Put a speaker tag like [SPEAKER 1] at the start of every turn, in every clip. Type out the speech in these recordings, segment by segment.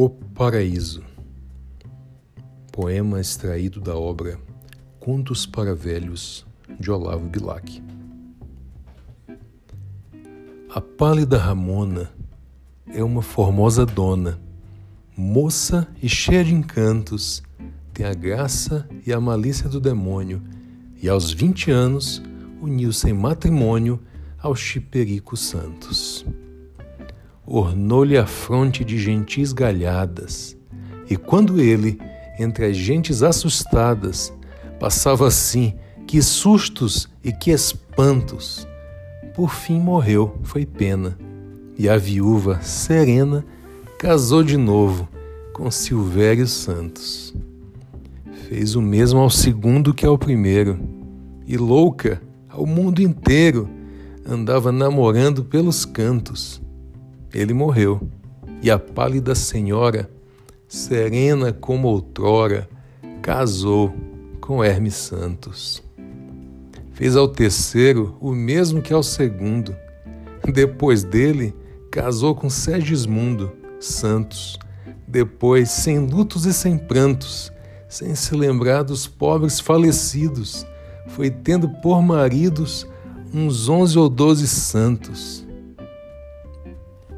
[SPEAKER 1] O Paraíso. Poema extraído da obra Contos para Velhos de Olavo Bilac. A pálida Ramona é uma formosa dona, moça e cheia de encantos, tem a graça e a malícia do demônio, e aos vinte anos uniu-se em matrimônio ao Chiperico Santos ornou-lhe a fronte de gentis galhadas, e quando ele, entre as gentes assustadas, passava assim, que sustos e que espantos, por fim morreu, foi pena, e a viúva, serena, casou de novo com Silvério Santos. Fez o mesmo ao segundo que ao primeiro, e louca, ao mundo inteiro, andava namorando pelos cantos ele morreu, e a pálida senhora, serena como outrora, casou com Hermes Santos. Fez ao terceiro o mesmo que ao segundo. Depois dele, casou com Sergismundo Santos. Depois, sem lutos e sem prantos, sem se lembrar dos pobres falecidos, foi tendo por maridos uns onze ou doze santos.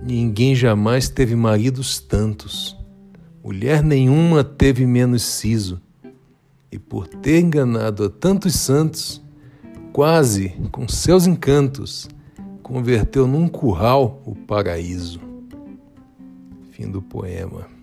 [SPEAKER 1] Ninguém jamais teve maridos tantos. Mulher nenhuma teve menos siso. E por ter enganado a tantos santos, quase com seus encantos, converteu num curral o paraíso. Fim do poema.